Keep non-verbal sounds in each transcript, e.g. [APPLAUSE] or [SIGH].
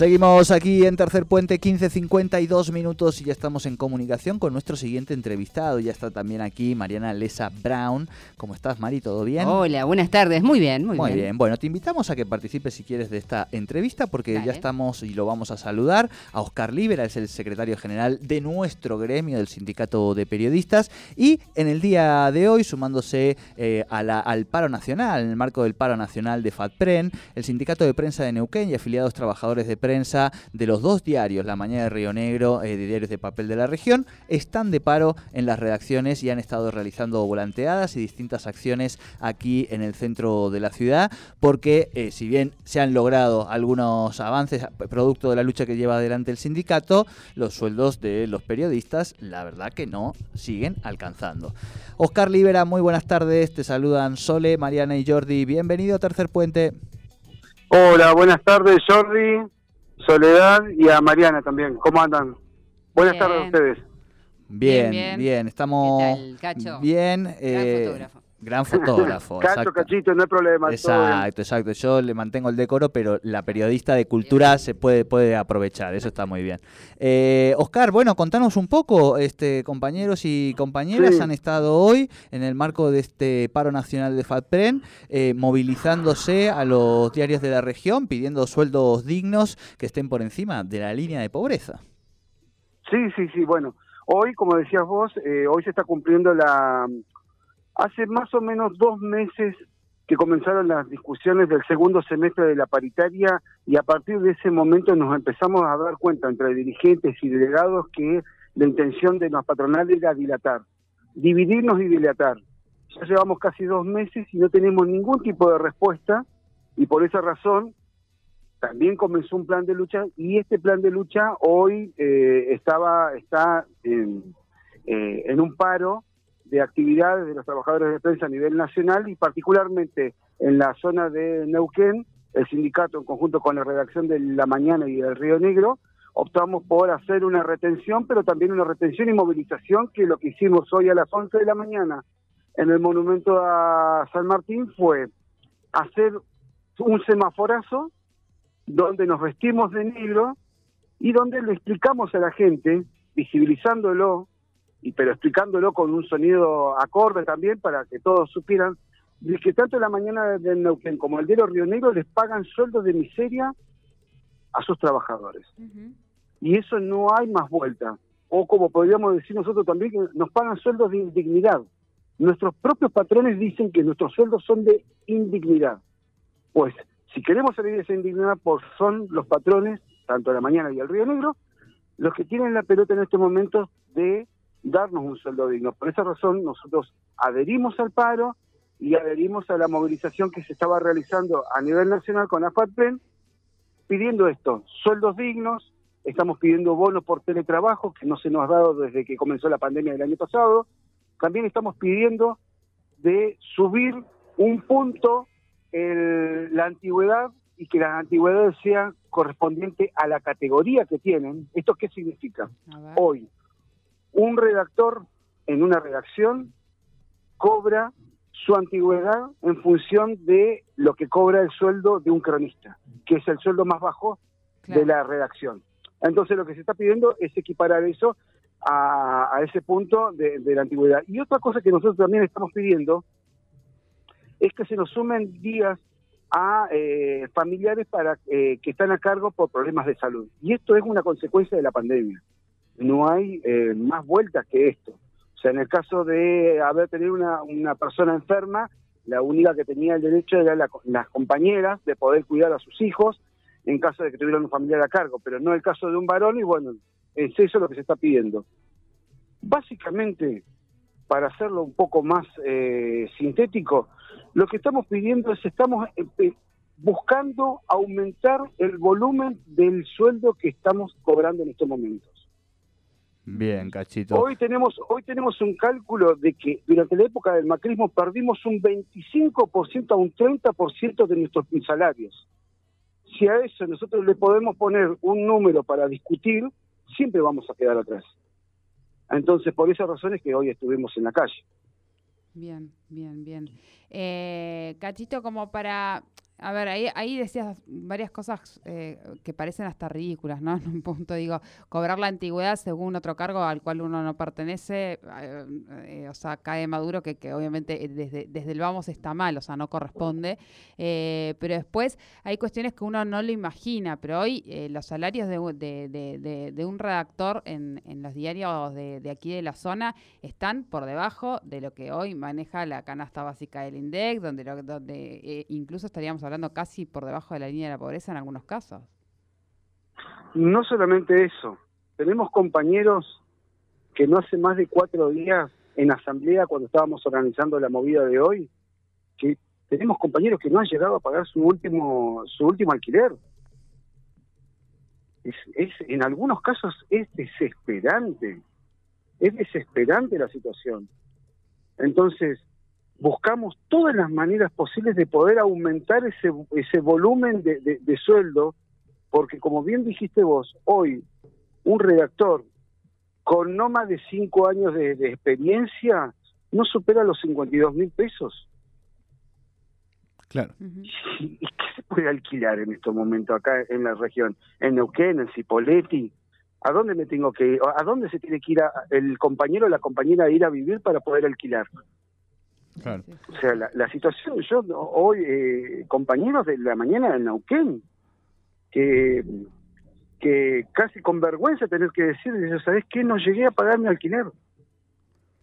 Seguimos aquí en Tercer Puente, 15.52 minutos y ya estamos en comunicación con nuestro siguiente entrevistado. Ya está también aquí Mariana Lesa Brown. ¿Cómo estás, Mari? ¿Todo bien? Hola, buenas tardes. Muy bien, muy, muy bien. Bueno, te invitamos a que participes si quieres de esta entrevista porque ya estamos y lo vamos a saludar a Oscar Libera, es el secretario general de nuestro gremio del Sindicato de Periodistas y en el día de hoy sumándose eh, al paro nacional, en el marco del paro nacional de FATPREN, el Sindicato de Prensa de Neuquén y afiliados trabajadores de prensa de los dos diarios, La Mañana de Río Negro, eh, de diarios de papel de la región, están de paro en las redacciones y han estado realizando volanteadas y distintas acciones aquí en el centro de la ciudad, porque eh, si bien se han logrado algunos avances producto de la lucha que lleva adelante el sindicato, los sueldos de los periodistas, la verdad que no siguen alcanzando. Oscar Libera, muy buenas tardes, te saludan Sole, Mariana y Jordi, bienvenido a Tercer Puente. Hola, buenas tardes Jordi. Soledad y a Mariana también. ¿Cómo andan? Buenas tardes a ustedes. Bien, bien, estamos bien. Eh, Gran fotógrafo. [LAUGHS] Cacho, cachito, no hay problema. Exacto, exacto. Yo le mantengo el decoro, pero la periodista de cultura se puede, puede aprovechar. Eso está muy bien. Eh, Oscar, bueno, contanos un poco, este, compañeros y compañeras han estado hoy en el marco de este paro nacional de FATPREN, eh, movilizándose a los diarios de la región, pidiendo sueldos dignos que estén por encima de la línea de pobreza. Sí, sí, sí. Bueno, hoy, como decías vos, eh, hoy se está cumpliendo la Hace más o menos dos meses que comenzaron las discusiones del segundo semestre de la paritaria y a partir de ese momento nos empezamos a dar cuenta entre dirigentes y delegados que la intención de la patronal era dilatar, dividirnos y dilatar. Ya llevamos casi dos meses y no tenemos ningún tipo de respuesta y por esa razón también comenzó un plan de lucha y este plan de lucha hoy eh, estaba está en, eh, en un paro de actividades de los trabajadores de prensa a nivel nacional y particularmente en la zona de Neuquén, el sindicato en conjunto con la redacción de La Mañana y del Río Negro, optamos por hacer una retención, pero también una retención y movilización, que lo que hicimos hoy a las 11 de la mañana en el monumento a San Martín fue hacer un semaforazo donde nos vestimos de negro y donde le explicamos a la gente, visibilizándolo, y pero explicándolo con un sonido acorde también para que todos supieran de que tanto la mañana del Neuquén como el de Río Negro les pagan sueldos de miseria a sus trabajadores. Y eso no hay más vuelta. O como podríamos decir nosotros también, que nos pagan sueldos de indignidad. Nuestros propios patrones dicen que nuestros sueldos son de indignidad. Pues si queremos salir de esa indignidad, pues son los patrones, tanto la mañana y el Río Negro, los que tienen la pelota en este momento de darnos un sueldo digno. Por esa razón nosotros adherimos al paro y adherimos a la movilización que se estaba realizando a nivel nacional con la FATPEN, pidiendo esto, sueldos dignos, estamos pidiendo bonos por teletrabajo, que no se nos ha dado desde que comenzó la pandemia del año pasado, también estamos pidiendo de subir un punto la antigüedad y que las antigüedades sean correspondientes a la categoría que tienen. ¿Esto qué significa? Hoy, un redactor en una redacción cobra su antigüedad en función de lo que cobra el sueldo de un cronista, que es el sueldo más bajo de la redacción. Entonces lo que se está pidiendo es equiparar eso a, ese punto de, la antigüedad. Y otra cosa que nosotros también estamos pidiendo es que se nos sumen días a eh, familiares para eh, que están a cargo por problemas de salud. Y esto es una consecuencia de la pandemia no hay eh, más vueltas que esto. O sea, en el caso de haber tenido una, persona enferma, la única que tenía el derecho era las compañeras de poder cuidar a sus hijos en caso de que tuvieran un familiar a cargo, pero no el caso de un varón y bueno, es eso lo que se está pidiendo. Básicamente, para hacerlo un poco más eh, sintético, lo que estamos pidiendo es, estamos eh, buscando aumentar el volumen del sueldo que estamos cobrando en estos momentos. Bien, cachito. Hoy tenemos, hoy tenemos un cálculo de que durante la época del macrismo perdimos un 25% a un 30% de nuestros salarios. Si a eso nosotros le podemos poner un número para discutir, siempre vamos a quedar atrás. Entonces, por esas razones que hoy estuvimos en la calle. Bien, bien, bien. Eh, Cachito, como para a ver, ahí, ahí decías varias cosas eh, que parecen hasta ridículas, ¿no? [LAUGHS] En un punto digo, cobrar la antigüedad según otro cargo al cual uno no pertenece, eh, eh, o sea, cae maduro que, que obviamente desde, desde el vamos está mal, o sea, no corresponde. pero después hay cuestiones que uno no lo imagina, pero hoy los salarios de, de, de, un redactor en, en los diarios de, aquí de la zona están por debajo de lo que hoy maneja la canasta básica del INDEC, donde, donde incluso estaríamos hablando hablando casi por debajo de la línea de la pobreza en algunos casos. No solamente eso, tenemos compañeros que no hace más de cuatro días en asamblea cuando estábamos organizando la movida de hoy, que tenemos compañeros que no han llegado a pagar su último su último alquiler. Es, es, en algunos casos es desesperante, es desesperante la situación. Entonces, buscamos todas las maneras posibles de poder aumentar ese, ese volumen de, de, sueldo, porque como bien dijiste vos, hoy un redactor con no más de cinco años de, experiencia no supera los 52 mil pesos. Claro. ¿Y qué se puede alquilar en estos momentos acá en la región? En Neuquén, en Cipolletti. ¿A dónde me tengo que ir? ¿A dónde se tiene que ir el compañero o la compañera a ir a vivir para poder alquilar? O sea, la, situación, yo hoy, eh, compañeros de la mañana en Nauquén, que, que casi con vergüenza tener que decir, ¿sabes qué? No llegué a pagar mi alquiler.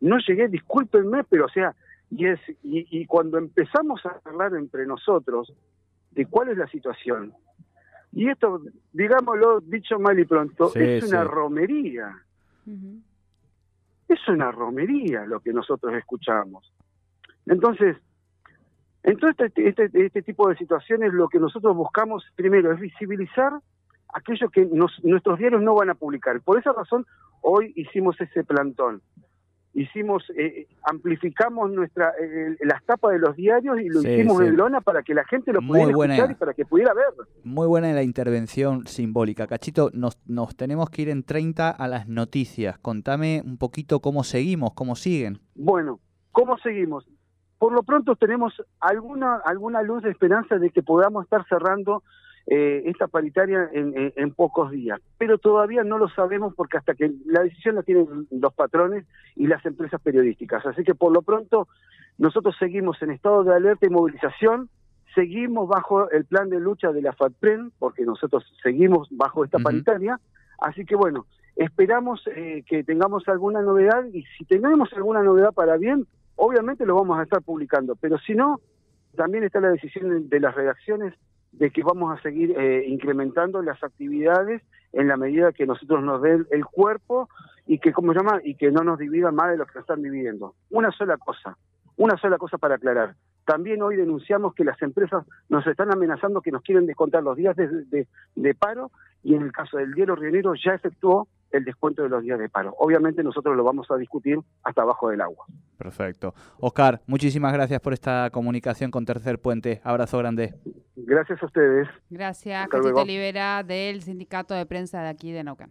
No llegué, discúlpenme, pero o sea, y, es, y, cuando empezamos a hablar entre nosotros de cuál es la situación, y esto, digámoslo dicho mal y pronto, es una romería. Es una romería lo que nosotros escuchamos. Entonces, en todo este, este, este, tipo de situaciones lo que nosotros buscamos primero es visibilizar aquello que nuestros diarios no van a publicar. Por esa razón, hoy hicimos ese plantón. Hicimos, eh, amplificamos nuestra las tapas de los diarios y lo hicimos en lona para que la gente lo pudiera escuchar y para que pudiera ver. Muy buena la intervención simbólica. Cachito, nos, nos tenemos que ir en 30 a las noticias. Contame un poquito cómo seguimos, cómo siguen. Bueno, ¿cómo seguimos? Por lo pronto tenemos alguna, alguna luz de esperanza de que podamos estar cerrando eh, esta paritaria en, pocos días. Pero todavía no lo sabemos porque hasta que la decisión la tienen los patrones y las empresas periodísticas. Así que por lo pronto nosotros seguimos en estado de alerta y movilización, seguimos bajo el plan de lucha de la FATPREN, porque nosotros seguimos bajo esta paritaria. Así que bueno, esperamos eh, que tengamos alguna novedad y si tenemos alguna novedad para bien, obviamente lo vamos a estar publicando, pero si no, también está la decisión de las redacciones de que vamos a seguir eh, incrementando las actividades en la medida que nosotros nos den el cuerpo y que, ¿cómo se llama? Y que no nos dividan más de lo que están dividiendo. Una sola cosa, una sola cosa para aclarar. También hoy denunciamos que las empresas nos están amenazando que nos quieren descontar los días de, de paro y en el caso del diario Rionero ya efectuó el descuento de los días de paro. Obviamente nosotros lo vamos a discutir hasta abajo del agua. Perfecto. Oscar, muchísimas gracias por esta comunicación con Tercer Puente. Abrazo grande. Gracias a ustedes. Gracias, Cachito Olivera del Sindicato de Prensa de aquí de Naucán.